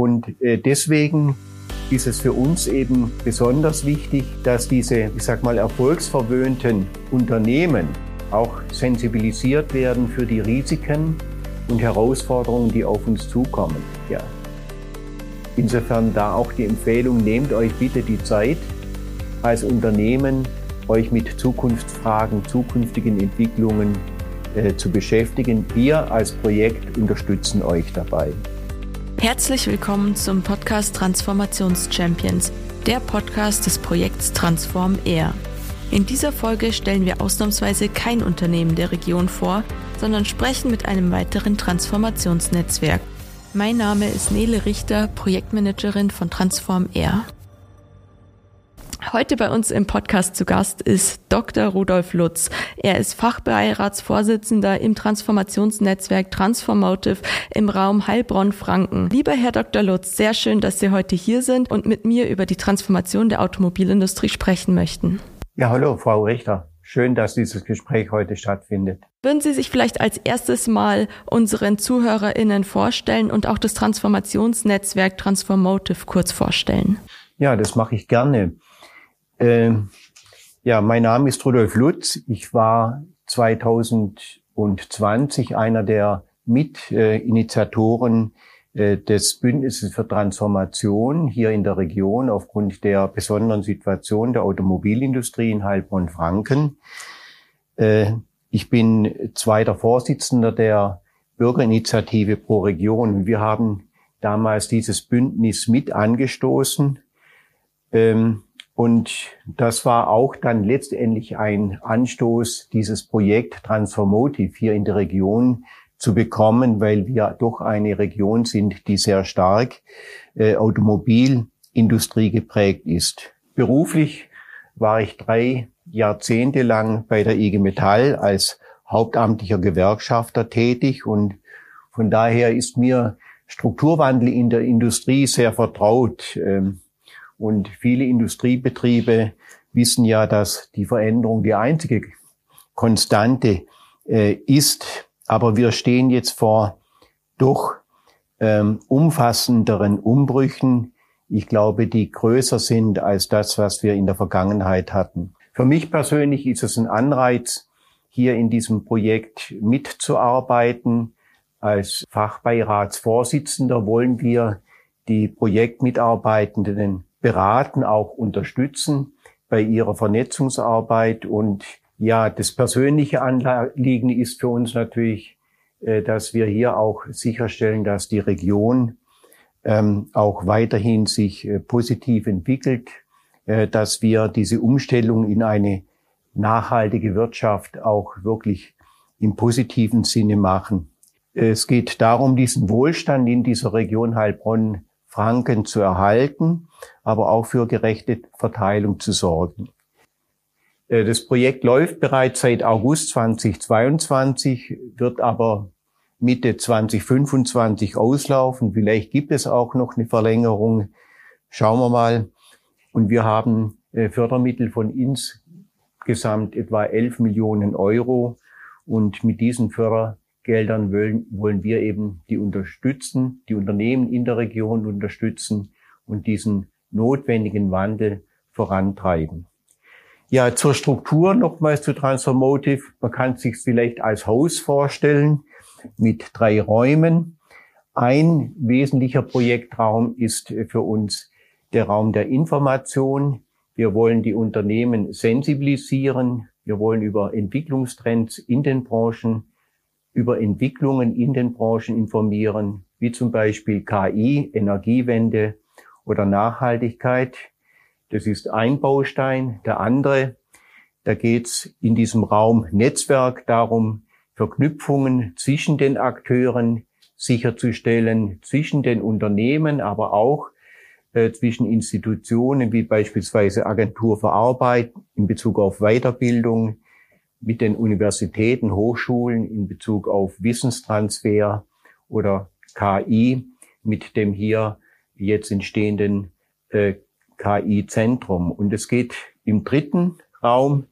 Und äh, deswegen ist es für uns eben besonders wichtig, dass diese, ich sag mal, erfolgsverwöhnten Unternehmen auch sensibilisiert werden für die Risiken und Herausforderungen, die auf uns zukommen. Ja. Insofern da auch die Empfehlung, nehmt euch bitte die Zeit als Unternehmen, euch mit Zukunftsfragen, zukünftigen Entwicklungen äh, zu beschäftigen. Wir als Projekt unterstützen euch dabei. Herzlich willkommen zum Podcast Transformations Champions, der Podcast des Projekts Transform Air. In dieser Folge stellen wir ausnahmsweise kein Unternehmen der Region vor, sondern sprechen mit einem weiteren Transformationsnetzwerk. Mein Name ist Nele Richter, Projektmanagerin von Transform Air. Heute bei uns im Podcast zu Gast ist Dr. Rudolf Lutz. Er ist Fachbeiratsvorsitzender im Transformationsnetzwerk Transformative im Raum Heilbronn-Franken. Lieber Herr Dr. Lutz, sehr schön, dass Sie heute hier sind und mit mir über die Transformation der Automobilindustrie sprechen möchten. Ja, hallo, Frau Richter. Schön, dass dieses Gespräch heute stattfindet. Würden Sie sich vielleicht als erstes mal unseren ZuhörerInnen vorstellen und auch das Transformationsnetzwerk Transformative kurz vorstellen? Ja, das mache ich gerne. Äh, ja, mein Name ist Rudolf Lutz. Ich war 2020 einer der Mitinitiatoren äh, des Bündnisses für Transformation hier in der Region aufgrund der besonderen Situation der Automobilindustrie in Heilbronn-Franken. Äh, ich bin zweiter Vorsitzender der Bürgerinitiative pro Region. Wir haben damals dieses Bündnis mit angestoßen. Ähm, und das war auch dann letztendlich ein Anstoß, dieses Projekt Transformotive hier in der Region zu bekommen, weil wir doch eine Region sind, die sehr stark äh, Automobilindustrie geprägt ist. Beruflich war ich drei Jahrzehnte lang bei der IG Metall als hauptamtlicher Gewerkschafter tätig und von daher ist mir Strukturwandel in der Industrie sehr vertraut. Ähm, und viele Industriebetriebe wissen ja, dass die Veränderung die einzige Konstante äh, ist. Aber wir stehen jetzt vor doch ähm, umfassenderen Umbrüchen. Ich glaube, die größer sind als das, was wir in der Vergangenheit hatten. Für mich persönlich ist es ein Anreiz, hier in diesem Projekt mitzuarbeiten. Als Fachbeiratsvorsitzender wollen wir die Projektmitarbeitenden beraten, auch unterstützen bei ihrer Vernetzungsarbeit. Und ja, das persönliche Anliegen ist für uns natürlich, äh, dass wir hier auch sicherstellen, dass die Region ähm, auch weiterhin sich äh, positiv entwickelt, äh, dass wir diese Umstellung in eine nachhaltige Wirtschaft auch wirklich im positiven Sinne machen. Es geht darum, diesen Wohlstand in dieser Region Heilbronn Franken zu erhalten, aber auch für gerechte Verteilung zu sorgen. Äh, das Projekt läuft bereits seit August 2022, wird aber Mitte 2025 auslaufen. Vielleicht gibt es auch noch eine Verlängerung. Schauen wir mal. Und wir haben äh, Fördermittel von insgesamt etwa 11 Millionen Euro. Und mit diesen Förder Geldern wollen, wollen wir eben die unterstützen, die Unternehmen in der Region unterstützen und diesen notwendigen Wandel vorantreiben. Ja, zur Struktur nochmals zu Transformotive. Man kann sich vielleicht als Haus vorstellen mit drei Räumen. Ein wesentlicher Projektraum ist für uns der Raum der Information. Wir wollen die Unternehmen sensibilisieren. Wir wollen über Entwicklungstrends in den Branchen über Entwicklungen in den Branchen informieren, wie zum Beispiel KI, Energiewende oder Nachhaltigkeit. Das ist ein Baustein. Der andere, da geht es in diesem Raum Netzwerk darum, Verknüpfungen zwischen den Akteuren sicherzustellen, zwischen den Unternehmen, aber auch äh, zwischen Institutionen wie beispielsweise Agentur für Arbeit in Bezug auf Weiterbildung, mit den Universitäten, Hochschulen in Bezug auf Wissenstransfer oder KI mit dem hier jetzt entstehenden äh, KI-Zentrum. Und es geht im dritten Raum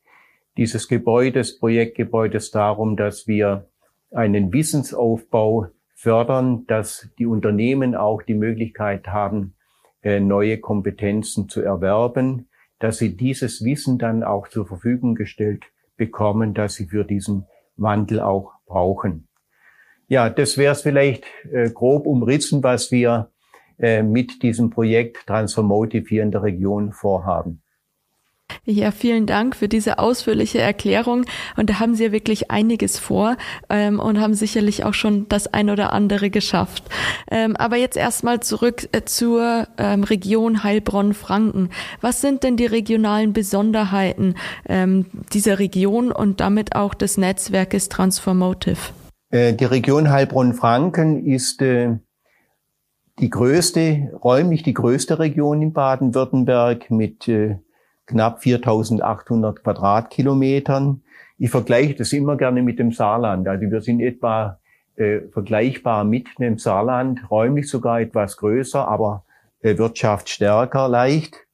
dieses Gebäudes, Projektgebäudes darum, dass wir einen Wissensaufbau fördern, dass die Unternehmen auch die Möglichkeit haben, äh, neue Kompetenzen zu erwerben, dass sie dieses Wissen dann auch zur Verfügung gestellt bekommen, dass sie für diesen Wandel auch brauchen. Ja, das wäre es vielleicht äh, grob umrissen, was wir äh, mit diesem Projekt Transformotive hier in der Region vorhaben. Ja, vielen Dank für diese ausführliche Erklärung. Und da haben Sie ja wirklich einiges vor ähm, und haben sicherlich auch schon das ein oder andere geschafft. Ähm, aber jetzt erstmal zurück äh, zur ähm, Region Heilbronn-Franken. Was sind denn die regionalen Besonderheiten ähm, dieser Region und damit auch des Netzwerkes Transformotive? Äh, die Region Heilbronn-Franken ist äh, die größte, räumlich die größte Region in Baden-Württemberg mit äh, knapp 4800 Quadratkilometern. Ich vergleiche das immer gerne mit dem Saarland. Also wir sind etwa äh, vergleichbar mit dem Saarland, räumlich sogar etwas größer, aber äh, Wirtschaft stärker leicht.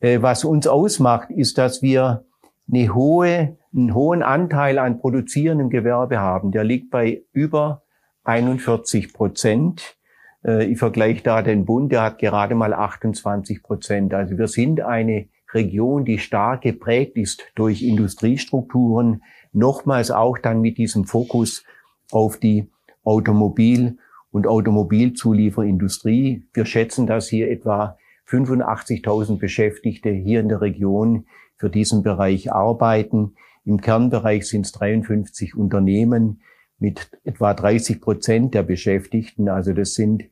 Äh, was uns ausmacht, ist, dass wir eine hohe, einen hohen Anteil an produzierendem Gewerbe haben. Der liegt bei über 41 Prozent. Äh, ich vergleiche da den Bund, der hat gerade mal 28 Prozent. Also wir sind eine Region, die stark geprägt ist durch Industriestrukturen, nochmals auch dann mit diesem Fokus auf die Automobil- und Automobilzulieferindustrie. Wir schätzen, dass hier etwa 85.000 Beschäftigte hier in der Region für diesen Bereich arbeiten. Im Kernbereich sind es 53 Unternehmen mit etwa 30 Prozent der Beschäftigten. Also das sind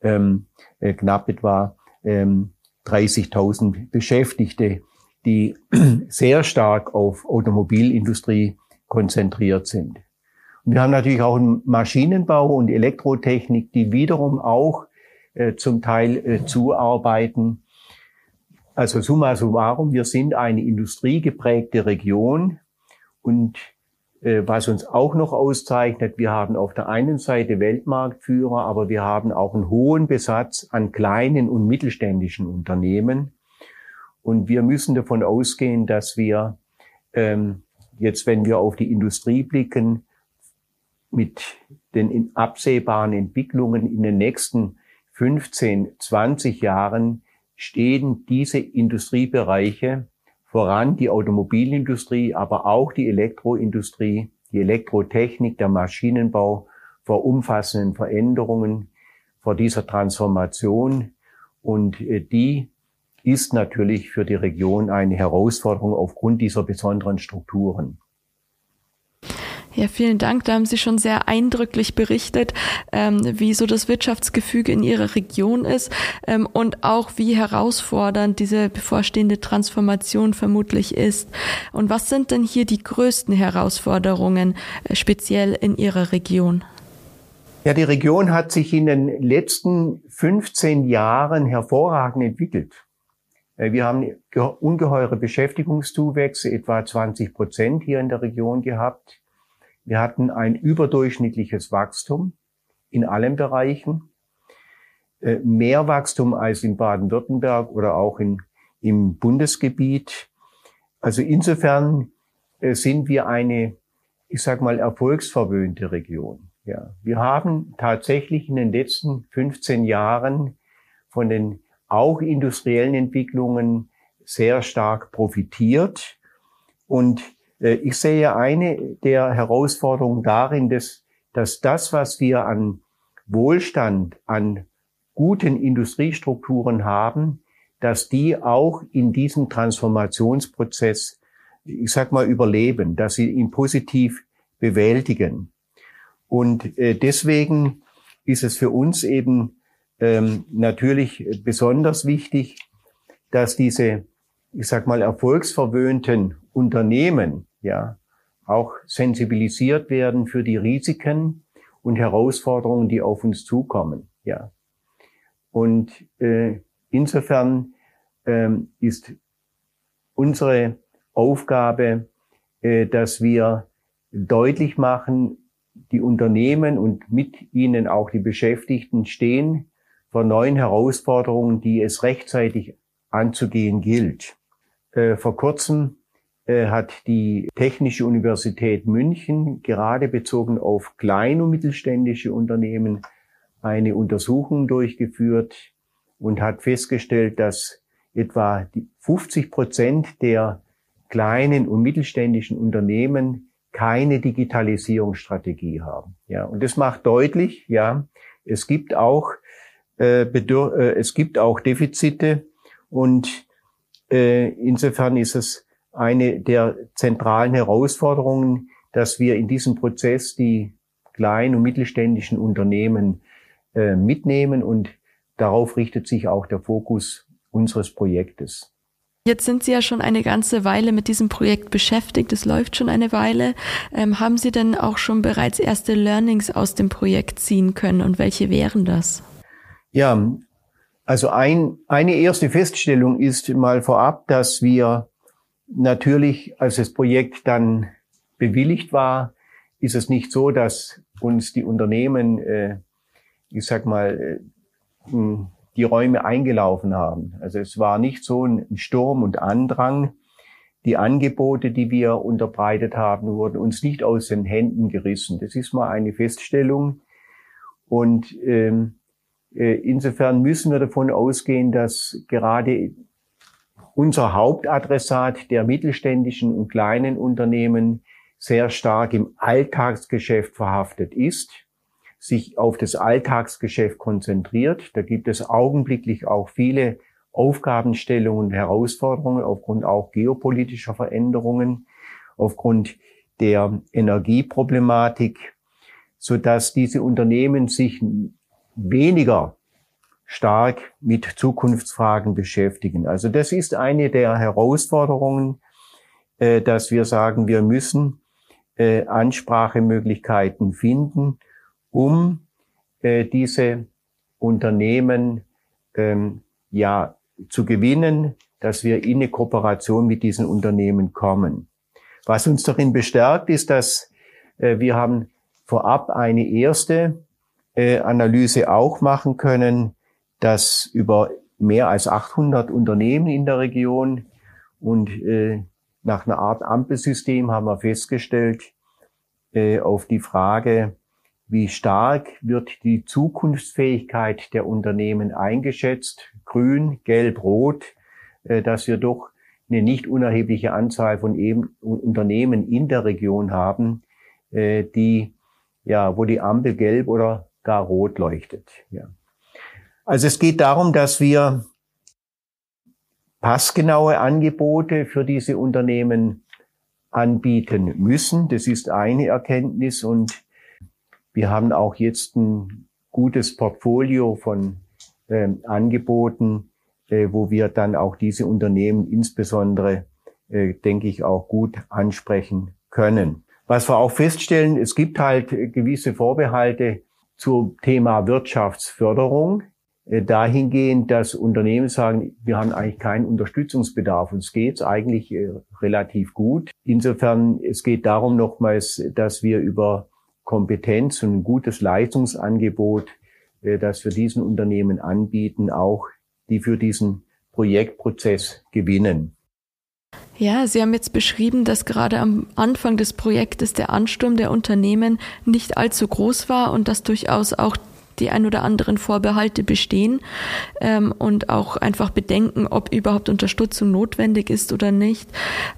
ähm, äh, knapp etwa ähm, 30.000 Beschäftigte, die sehr stark auf Automobilindustrie konzentriert sind. Und wir haben natürlich auch Maschinenbau und Elektrotechnik, die wiederum auch äh, zum Teil äh, zuarbeiten. Also summa summarum, wir sind eine industriegeprägte Region und was uns auch noch auszeichnet, wir haben auf der einen Seite Weltmarktführer, aber wir haben auch einen hohen Besatz an kleinen und mittelständischen Unternehmen. Und wir müssen davon ausgehen, dass wir ähm, jetzt, wenn wir auf die Industrie blicken, mit den absehbaren Entwicklungen in den nächsten 15, 20 Jahren stehen diese Industriebereiche voran die Automobilindustrie, aber auch die Elektroindustrie, die Elektrotechnik, der Maschinenbau vor umfassenden Veränderungen, vor dieser Transformation. Und äh, die ist natürlich für die Region eine Herausforderung aufgrund dieser besonderen Strukturen. Ja, vielen Dank. Da haben Sie schon sehr eindrücklich berichtet, ähm, wie so das Wirtschaftsgefüge in Ihrer Region ist ähm, und auch wie herausfordernd diese bevorstehende Transformation vermutlich ist. Und was sind denn hier die größten Herausforderungen äh, speziell in Ihrer Region? Ja, die Region hat sich in den letzten 15 Jahren hervorragend entwickelt. Äh, wir haben ungeheure Beschäftigungszuwächse, etwa 20 Prozent hier in der Region gehabt. Wir hatten ein überdurchschnittliches Wachstum in allen Bereichen, äh, mehr Wachstum als in Baden-Württemberg oder auch in, im Bundesgebiet. Also insofern äh, sind wir eine, ich sag mal, erfolgsverwöhnte Region. Ja, wir haben tatsächlich in den letzten 15 Jahren von den auch industriellen Entwicklungen sehr stark profitiert und ich sehe eine der Herausforderungen darin, dass, dass das, was wir an Wohlstand, an guten Industriestrukturen haben, dass die auch in diesem Transformationsprozess, ich sag mal, überleben, dass sie ihn positiv bewältigen. Und äh, deswegen ist es für uns eben ähm, natürlich besonders wichtig, dass diese, ich sag mal, erfolgsverwöhnten Unternehmen ja auch sensibilisiert werden für die Risiken und Herausforderungen, die auf uns zukommen. Ja. Und äh, insofern ähm, ist unsere Aufgabe, äh, dass wir deutlich machen, die Unternehmen und mit ihnen auch die Beschäftigten stehen vor neuen Herausforderungen, die es rechtzeitig anzugehen gilt. Äh, vor kurzem äh, hat die Technische Universität München gerade bezogen auf klein- und mittelständische Unternehmen eine Untersuchung durchgeführt und hat festgestellt, dass etwa 50 Prozent der kleinen und mittelständischen Unternehmen keine Digitalisierungsstrategie haben. Ja, und das macht deutlich, ja, es gibt auch äh, äh, es gibt auch Defizite und äh, insofern ist es eine der zentralen Herausforderungen, dass wir in diesem Prozess die kleinen und mittelständischen Unternehmen äh, mitnehmen und darauf richtet sich auch der Fokus unseres Projektes. Jetzt sind Sie ja schon eine ganze Weile mit diesem Projekt beschäftigt. Es läuft schon eine Weile. Ähm, haben Sie denn auch schon bereits erste Learnings aus dem Projekt ziehen können und welche wären das? Ja, also ein, eine erste Feststellung ist mal vorab, dass wir natürlich, als das Projekt dann bewilligt war, ist es nicht so, dass uns die Unternehmen, äh, ich sag mal, äh, die Räume eingelaufen haben. Also es war nicht so ein Sturm und Andrang. Die Angebote, die wir unterbreitet haben, wurden uns nicht aus den Händen gerissen. Das ist mal eine Feststellung. Und ähm, äh, insofern müssen wir davon ausgehen, dass gerade unser Hauptadressat der mittelständischen und kleinen Unternehmen sehr stark im Alltagsgeschäft verhaftet ist sich auf das Alltagsgeschäft konzentriert. Da gibt es augenblicklich auch viele Aufgabenstellungen und Herausforderungen aufgrund auch geopolitischer Veränderungen, aufgrund der Energieproblematik, so dass diese Unternehmen sich weniger stark mit Zukunftsfragen beschäftigen. Also das ist eine der Herausforderungen, äh, dass wir sagen, wir müssen äh, Ansprachemöglichkeiten finden, um äh, diese Unternehmen ähm, ja zu gewinnen, dass wir in eine Kooperation mit diesen Unternehmen kommen. Was uns darin bestärkt, ist, dass wir haben vorab eine erste Analyse auch machen können, dass über mehr als 800 Unternehmen in der Region und äh, nach einer Art Ampelsystem haben wir festgestellt, äh, auf die Frage, wie stark wird die Zukunftsfähigkeit der Unternehmen eingeschätzt? Grün, gelb, rot, äh, dass wir doch eine nicht unerhebliche Anzahl von eben Unternehmen in der Region haben, äh, die, ja, wo die Ampel gelb oder gar rot leuchtet. Ja. Also es geht darum, dass wir passgenaue Angebote für diese Unternehmen anbieten müssen. Das ist eine Erkenntnis und wir haben auch jetzt ein gutes Portfolio von äh, Angeboten, äh, wo wir dann auch diese Unternehmen insbesondere, äh, denke ich, auch gut ansprechen können. Was wir auch feststellen, es gibt halt gewisse Vorbehalte zum Thema Wirtschaftsförderung. Äh, dahingehend, dass Unternehmen sagen, wir haben eigentlich keinen Unterstützungsbedarf. Uns geht's eigentlich äh, relativ gut. Insofern, es geht darum nochmals, dass wir über Kompetenz und ein gutes Leistungsangebot, äh, das wir diesen Unternehmen anbieten, auch die für diesen Projektprozess gewinnen. Ja, Sie haben jetzt beschrieben, dass gerade am Anfang des Projektes der Ansturm der Unternehmen nicht allzu groß war und dass durchaus auch die ein oder anderen Vorbehalte bestehen ähm, und auch einfach bedenken, ob überhaupt Unterstützung notwendig ist oder nicht.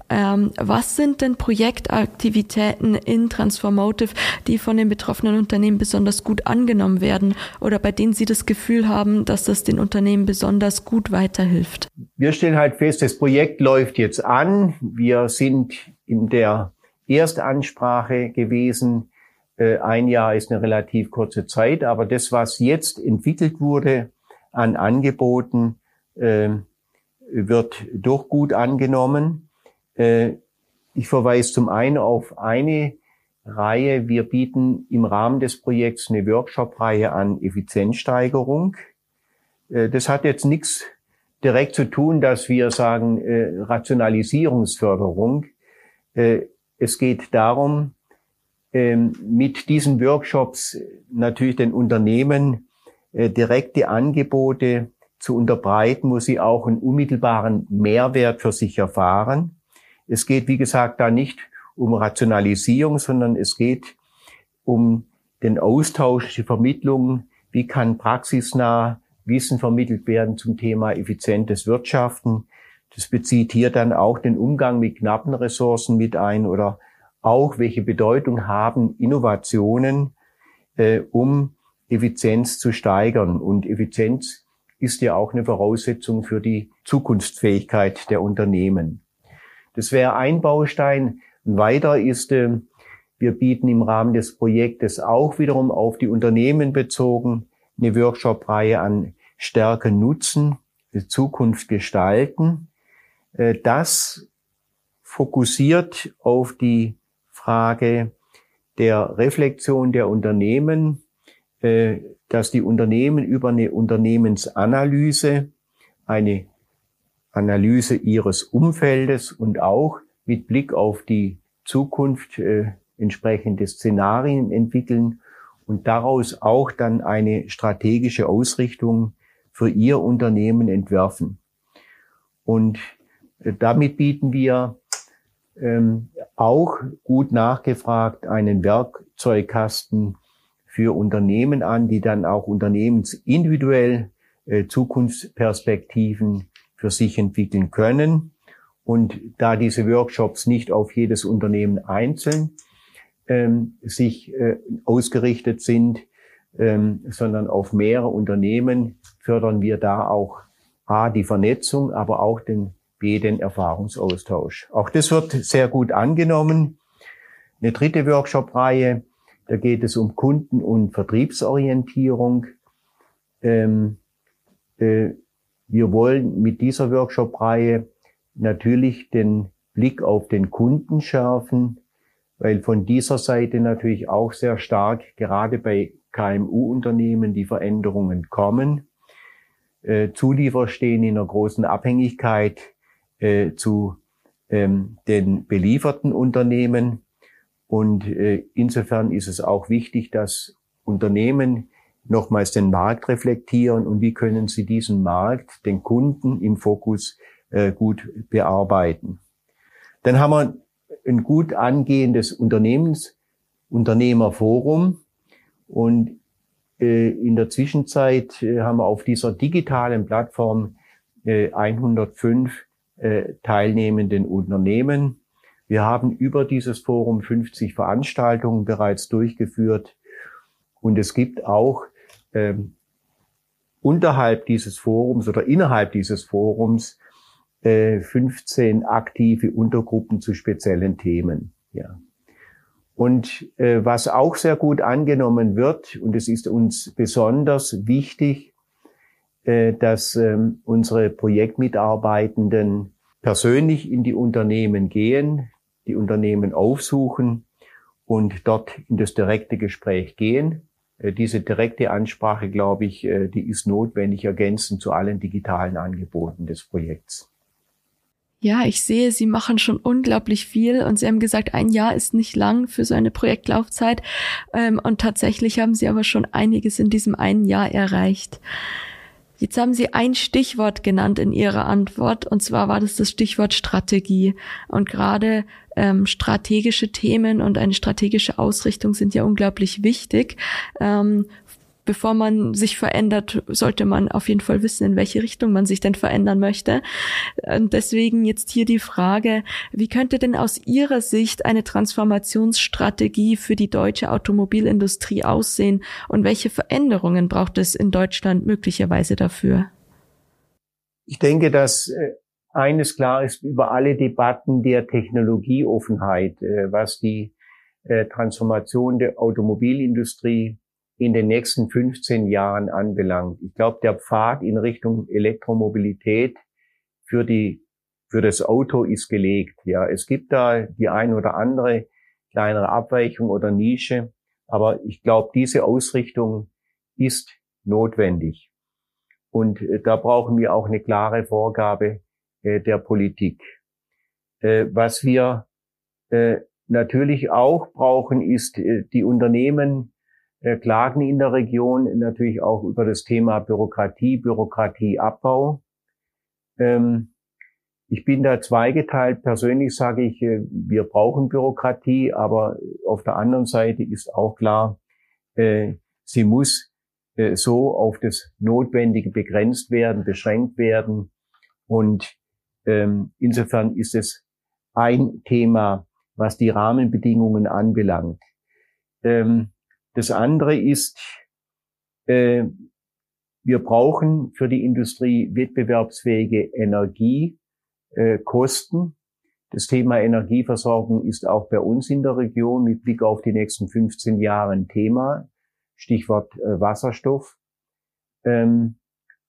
Ähm, was sind denn Projektaktivitäten in Transformative, die von den betroffenen Unternehmen besonders gut angenommen werden oder bei denen Sie das Gefühl haben, dass das den Unternehmen besonders gut weiterhilft? Wir stellen halt fest, das Projekt läuft jetzt an. Wir sind in der Erstansprache gewesen ein Jahr ist eine relativ kurze Zeit, aber das, was jetzt entwickelt wurde an Angeboten, ähm, wird doch gut angenommen. Äh, ich verweise zum einen auf eine Reihe. Wir bieten im Rahmen des Projekts eine Workshop-Reihe an Effizienzsteigerung. Äh, das hat jetzt nichts direkt zu tun, dass wir sagen Rationalisierungsförderung. Es geht darum, mit diesen Workshops natürlich den Unternehmen äh, direkte Angebote zu unterbreiten, wo sie auch einen unmittelbaren Mehrwert für sich erfahren. Es geht, wie gesagt, da nicht um Rationalisierung, sondern es geht um den Austausch, die Vermittlung, wie kann praxisnah Wissen vermittelt werden zum Thema effizientes Wirtschaften. Das bezieht hier dann auch den Umgang mit knappen Ressourcen mit ein oder auch, welche Bedeutung haben Innovationen, äh, um Effizienz zu steigern. Und Effizienz ist ja auch eine Voraussetzung für die Zukunftsfähigkeit der Unternehmen. Das wäre ein Baustein. Ein weiter ist, äh, wir bieten im Rahmen des Projektes auch wiederum auf die Unternehmen bezogen eine Workshop-Reihe an Stärke nutzen, die Zukunft gestalten. Äh, das fokussiert auf die Frage der Reflexion der Unternehmen, äh, dass die Unternehmen über eine Unternehmensanalyse, eine Analyse ihres Umfeldes und auch mit Blick auf die Zukunft äh, entsprechende Szenarien entwickeln und daraus auch dann eine strategische Ausrichtung für ihr Unternehmen entwerfen. Und äh, damit bieten wir ähm, auch gut nachgefragt einen Werkzeugkasten für Unternehmen an, die dann auch unternehmensindividuell äh, Zukunftsperspektiven für sich entwickeln können. Und da diese Workshops nicht auf jedes Unternehmen einzeln ähm, sich äh, ausgerichtet sind, ähm, sondern auf mehrere Unternehmen fördern wir da auch A, die Vernetzung, aber auch den B, den Erfahrungsaustausch. Auch das wird sehr gut angenommen. Eine dritte Workshop-Reihe, da geht es um Kunden- und Vertriebsorientierung. Ähm, äh, wir wollen mit dieser Workshop-Reihe natürlich den Blick auf den Kunden schärfen, weil von dieser Seite natürlich auch sehr stark, gerade bei KMU-Unternehmen, die Veränderungen kommen. Äh, Zulieferer stehen in einer großen Abhängigkeit äh, zu ähm, den belieferten Unternehmen. Und äh, insofern ist es auch wichtig, dass Unternehmen nochmals den Markt reflektieren und wie können sie diesen Markt, den Kunden im Fokus äh, gut bearbeiten. Dann haben wir ein gut angehendes Unternehmens, Unternehmerforum und äh, in der Zwischenzeit äh, haben wir auf dieser digitalen Plattform äh, 105 äh, teilnehmenden Unternehmen. Wir haben über dieses Forum 50 Veranstaltungen bereits durchgeführt und es gibt auch ähm, unterhalb dieses Forums oder innerhalb dieses Forums 15 äh, aktive Untergruppen zu speziellen Themen. Ja. Und äh, was auch sehr gut angenommen wird, und es ist uns besonders wichtig, dass äh, unsere Projektmitarbeitenden persönlich in die Unternehmen gehen, die Unternehmen aufsuchen und dort in das direkte Gespräch gehen. Äh, diese direkte Ansprache, glaube ich, äh, die ist notwendig ergänzend zu allen digitalen Angeboten des Projekts. Ja, ich sehe, Sie machen schon unglaublich viel und Sie haben gesagt, ein Jahr ist nicht lang für so eine Projektlaufzeit. Ähm, und tatsächlich haben Sie aber schon einiges in diesem einen Jahr erreicht. Jetzt haben Sie ein Stichwort genannt in Ihrer Antwort, und zwar war das das Stichwort Strategie. Und gerade ähm, strategische Themen und eine strategische Ausrichtung sind ja unglaublich wichtig. Ähm, bevor man sich verändert, sollte man auf jeden Fall wissen, in welche Richtung man sich denn verändern möchte. Und deswegen jetzt hier die Frage, wie könnte denn aus Ihrer Sicht eine Transformationsstrategie für die deutsche Automobilindustrie aussehen und welche Veränderungen braucht es in Deutschland möglicherweise dafür? Ich denke, dass äh, eines klar ist über alle Debatten der Technologieoffenheit, äh, was die äh, Transformation der Automobilindustrie in den nächsten 15 Jahren anbelangt. Ich glaube, der Pfad in Richtung Elektromobilität für die für das Auto ist gelegt. Ja, es gibt da die ein oder andere kleinere Abweichung oder Nische, aber ich glaube, diese Ausrichtung ist notwendig. Und äh, da brauchen wir auch eine klare Vorgabe äh, der Politik. Äh, was wir äh, natürlich auch brauchen, ist äh, die Unternehmen klagen in der Region natürlich auch über das Thema Bürokratie, Bürokratieabbau. Ähm, ich bin da zweigeteilt. Persönlich sage ich, äh, wir brauchen Bürokratie, aber auf der anderen Seite ist auch klar, äh, sie muss äh, so auf das Notwendige begrenzt werden, beschränkt werden. Und ähm, insofern ist es ein Thema, was die Rahmenbedingungen anbelangt. Ähm, das andere ist, äh, wir brauchen für die Industrie wettbewerbsfähige Energiekosten. Das Thema Energieversorgung ist auch bei uns in der Region mit Blick auf die nächsten 15 Jahre ein Thema. Stichwort äh, Wasserstoff. Ähm,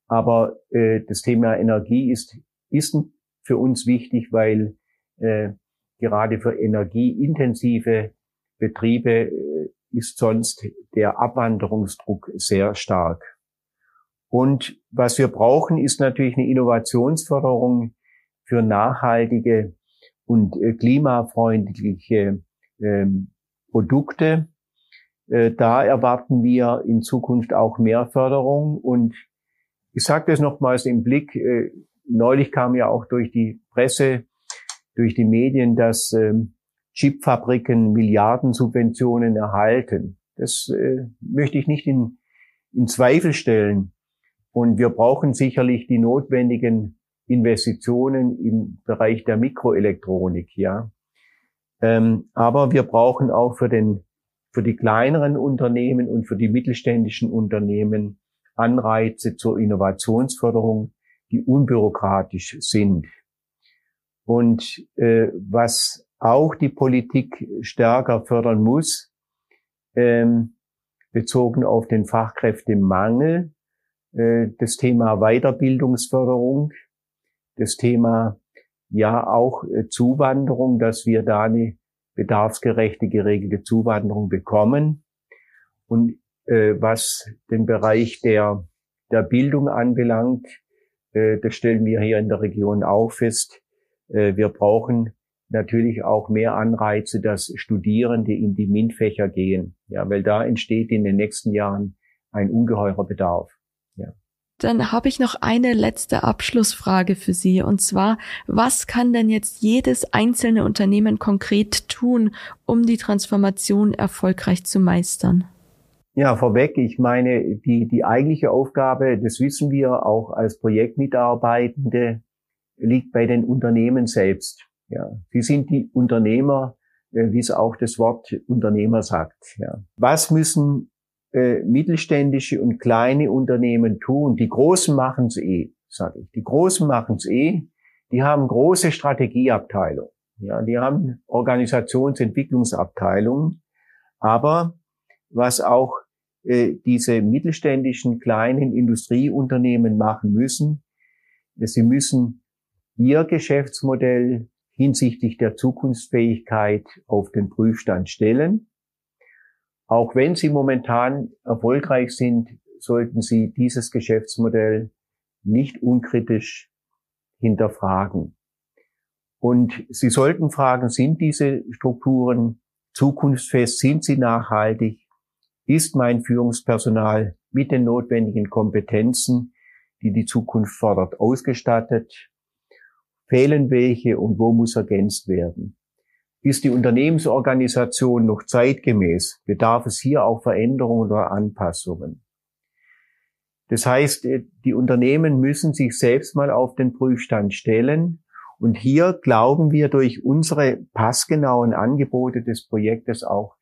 aber äh, das Thema Energie ist, ist für uns wichtig, weil äh, gerade für energieintensive Betriebe äh, ist sonst der Abwanderungsdruck sehr stark. Und was wir brauchen, ist natürlich eine Innovationsförderung für nachhaltige und äh, klimafreundliche ähm, Produkte. Äh, da erwarten wir in Zukunft auch mehr Förderung. Und ich sage das nochmals im Blick. Äh, neulich kam ja auch durch die Presse, durch die Medien, dass ähm, Chipfabriken Milliardensubventionen erhalten. Das möchte ich nicht in, in Zweifel stellen. Und wir brauchen sicherlich die notwendigen Investitionen im Bereich der Mikroelektronik, ja. Ähm, aber wir brauchen auch für den, für die kleineren Unternehmen und für die mittelständischen Unternehmen Anreize zur Innovationsförderung, die unbürokratisch sind. Und äh, was auch die Politik stärker fördern muss, ähm, bezogen auf den Fachkräftemangel, äh, das Thema Weiterbildungsförderung, das Thema ja auch äh, Zuwanderung, dass wir da eine bedarfsgerechte, geregelte Zuwanderung bekommen. Und äh, was den Bereich der, der Bildung anbelangt, äh, das stellen wir hier in der Region auch fest. Äh, wir brauchen natürlich auch mehr Anreize, dass Studierende in die MINT-Fächer gehen, ja, weil da entsteht in den nächsten Jahren ein ungeheurer Bedarf. Ja. Dann habe ich noch eine letzte Abschlussfrage für Sie. Und zwar, was kann denn jetzt jedes einzelne Unternehmen konkret tun, um die Transformation erfolgreich zu meistern? Ja, vorweg, ich meine, die, die eigentliche Aufgabe, das wissen wir auch als Projektmitarbeitende, liegt bei den Unternehmen selbst. Ja, sie sind die Unternehmer, äh, wie es auch das Wort Unternehmer sagt. Ja. Was müssen äh, mittelständische und kleine Unternehmen tun. Die Großen machen es eh, sage ich. Die Großen machen es eh. Die haben große Strategieabteilungen. Ja, die haben Organisationsentwicklungsabteilungen. Aber was auch äh, diese mittelständischen kleinen Industrieunternehmen machen müssen, sie müssen ihr Geschäftsmodell hinsichtlich der Zukunftsfähigkeit auf den Prüfstand stellen. Auch wenn sie momentan erfolgreich sind, sollten sie dieses Geschäftsmodell nicht unkritisch hinterfragen. Und sie sollten fragen, sind diese Strukturen zukunftsfest, sind sie nachhaltig, ist mein Führungspersonal mit den notwendigen Kompetenzen, die die Zukunft fordert, ausgestattet, fehlen welche und wo muss ergänzt werden. Ist die Unternehmensorganisation noch zeitgemäß? Bedarf es hier auch Veränderungen oder Anpassungen? Das heißt, äh, die Unternehmen müssen sich selbst mal auf den Prüfstand stellen. Und hier glauben wir durch unsere passgenauen Angebote des Projektes auch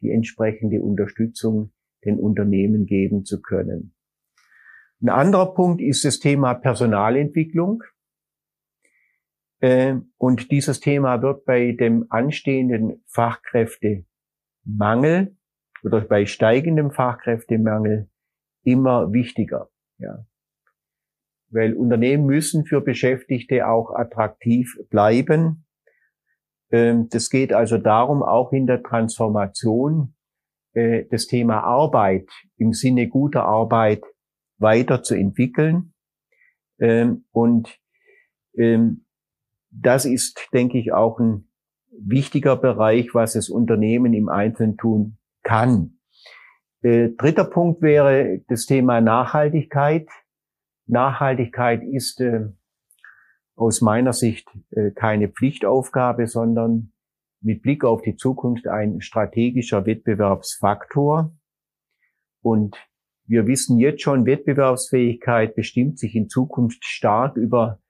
die entsprechende Unterstützung den Unternehmen geben zu können. Ein anderer Punkt ist das Thema Personalentwicklung. Äh, und dieses Thema wird bei dem anstehenden Fachkräftemangel oder bei steigendem Fachkräftemangel immer wichtiger. Ja. Weil Unternehmen müssen für Beschäftigte auch attraktiv bleiben. Ähm, das geht also darum, auch in der Transformation äh, das Thema Arbeit im Sinne guter Arbeit weiterzuentwickeln. Ähm, und ähm, das ist, denke ich, auch ein wichtiger Bereich, was das Unternehmen im Einzelnen tun kann. Äh, dritter Punkt wäre das Thema Nachhaltigkeit. Nachhaltigkeit ist äh, aus meiner Sicht äh, keine Pflichtaufgabe, sondern mit Blick auf die Zukunft ein strategischer Wettbewerbsfaktor. Und wir wissen jetzt schon, Wettbewerbsfähigkeit bestimmt sich in Zukunft stark über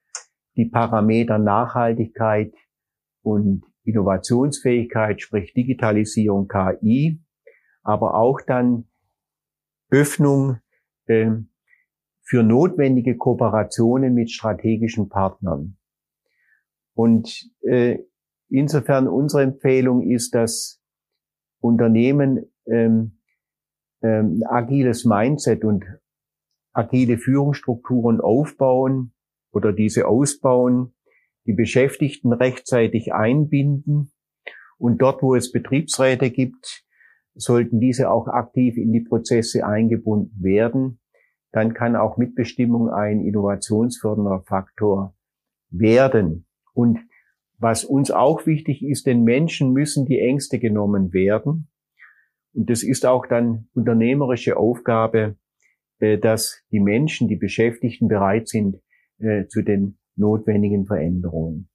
die Parameter Nachhaltigkeit und Innovationsfähigkeit, sprich Digitalisierung, KI, aber auch dann Öffnung äh, für notwendige Kooperationen mit strategischen Partnern. Und äh, insofern unsere Empfehlung ist, dass Unternehmen ähm, ähm, agiles Mindset und agile Führungsstrukturen aufbauen oder diese ausbauen, die Beschäftigten rechtzeitig einbinden und dort, wo es Betriebsräte gibt, sollten diese auch aktiv in die Prozesse eingebunden werden. Dann kann auch Mitbestimmung ein innovationsfördernder Faktor werden. Und was uns auch wichtig ist, den Menschen müssen die Ängste genommen werden. Und das ist auch dann unternehmerische Aufgabe, äh, dass die Menschen, die Beschäftigten bereit sind äh, zu den notwendigen Veränderungen.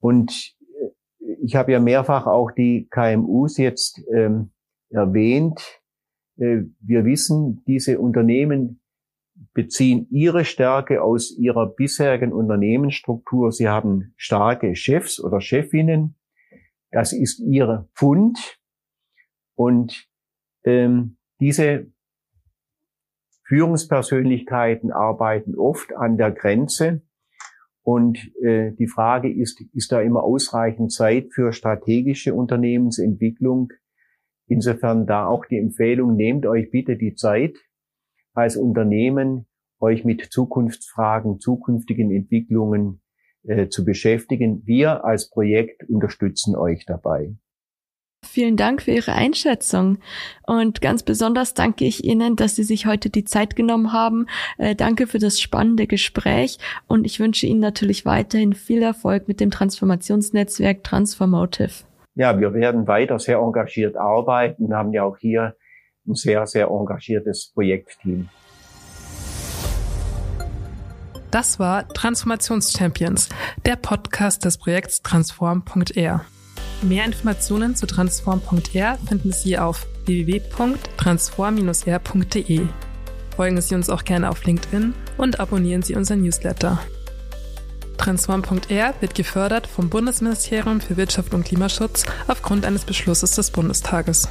Und äh, ich habe ja mehrfach auch die KMUs jetzt ähm, erwähnt. Äh, wir wissen, diese Unternehmen beziehen ihre Stärke aus ihrer bisherigen Unternehmensstruktur. Sie haben starke Chefs oder Chefinnen. Das ist ihr Fund. Und ähm, diese Führungspersönlichkeiten arbeiten oft an der Grenze. Und äh, die Frage ist, ist da immer ausreichend Zeit für strategische Unternehmensentwicklung? Insofern da auch die Empfehlung, nehmt euch bitte die Zeit als Unternehmen, euch mit Zukunftsfragen, zukünftigen Entwicklungen äh, zu beschäftigen. Wir als Projekt unterstützen euch dabei. Vielen Dank für Ihre Einschätzung. Und ganz besonders danke ich Ihnen, dass Sie sich heute die Zeit genommen haben. Äh, danke für das spannende Gespräch. Und ich wünsche Ihnen natürlich weiterhin viel Erfolg mit dem Transformationsnetzwerk Transformotive. Ja, wir werden weiter sehr engagiert arbeiten, Wir haben ja auch hier ein sehr, sehr engagiertes Projektteam. Das war Transformationschampions, der Podcast des Projekts Transform.r. Mehr Informationen zu transform.r finden Sie auf www.transform-r.de. Folgen Sie uns auch gerne auf LinkedIn und abonnieren Sie unseren Newsletter. Transform.r wird gefördert vom Bundesministerium für Wirtschaft und Klimaschutz aufgrund eines Beschlusses des Bundestages.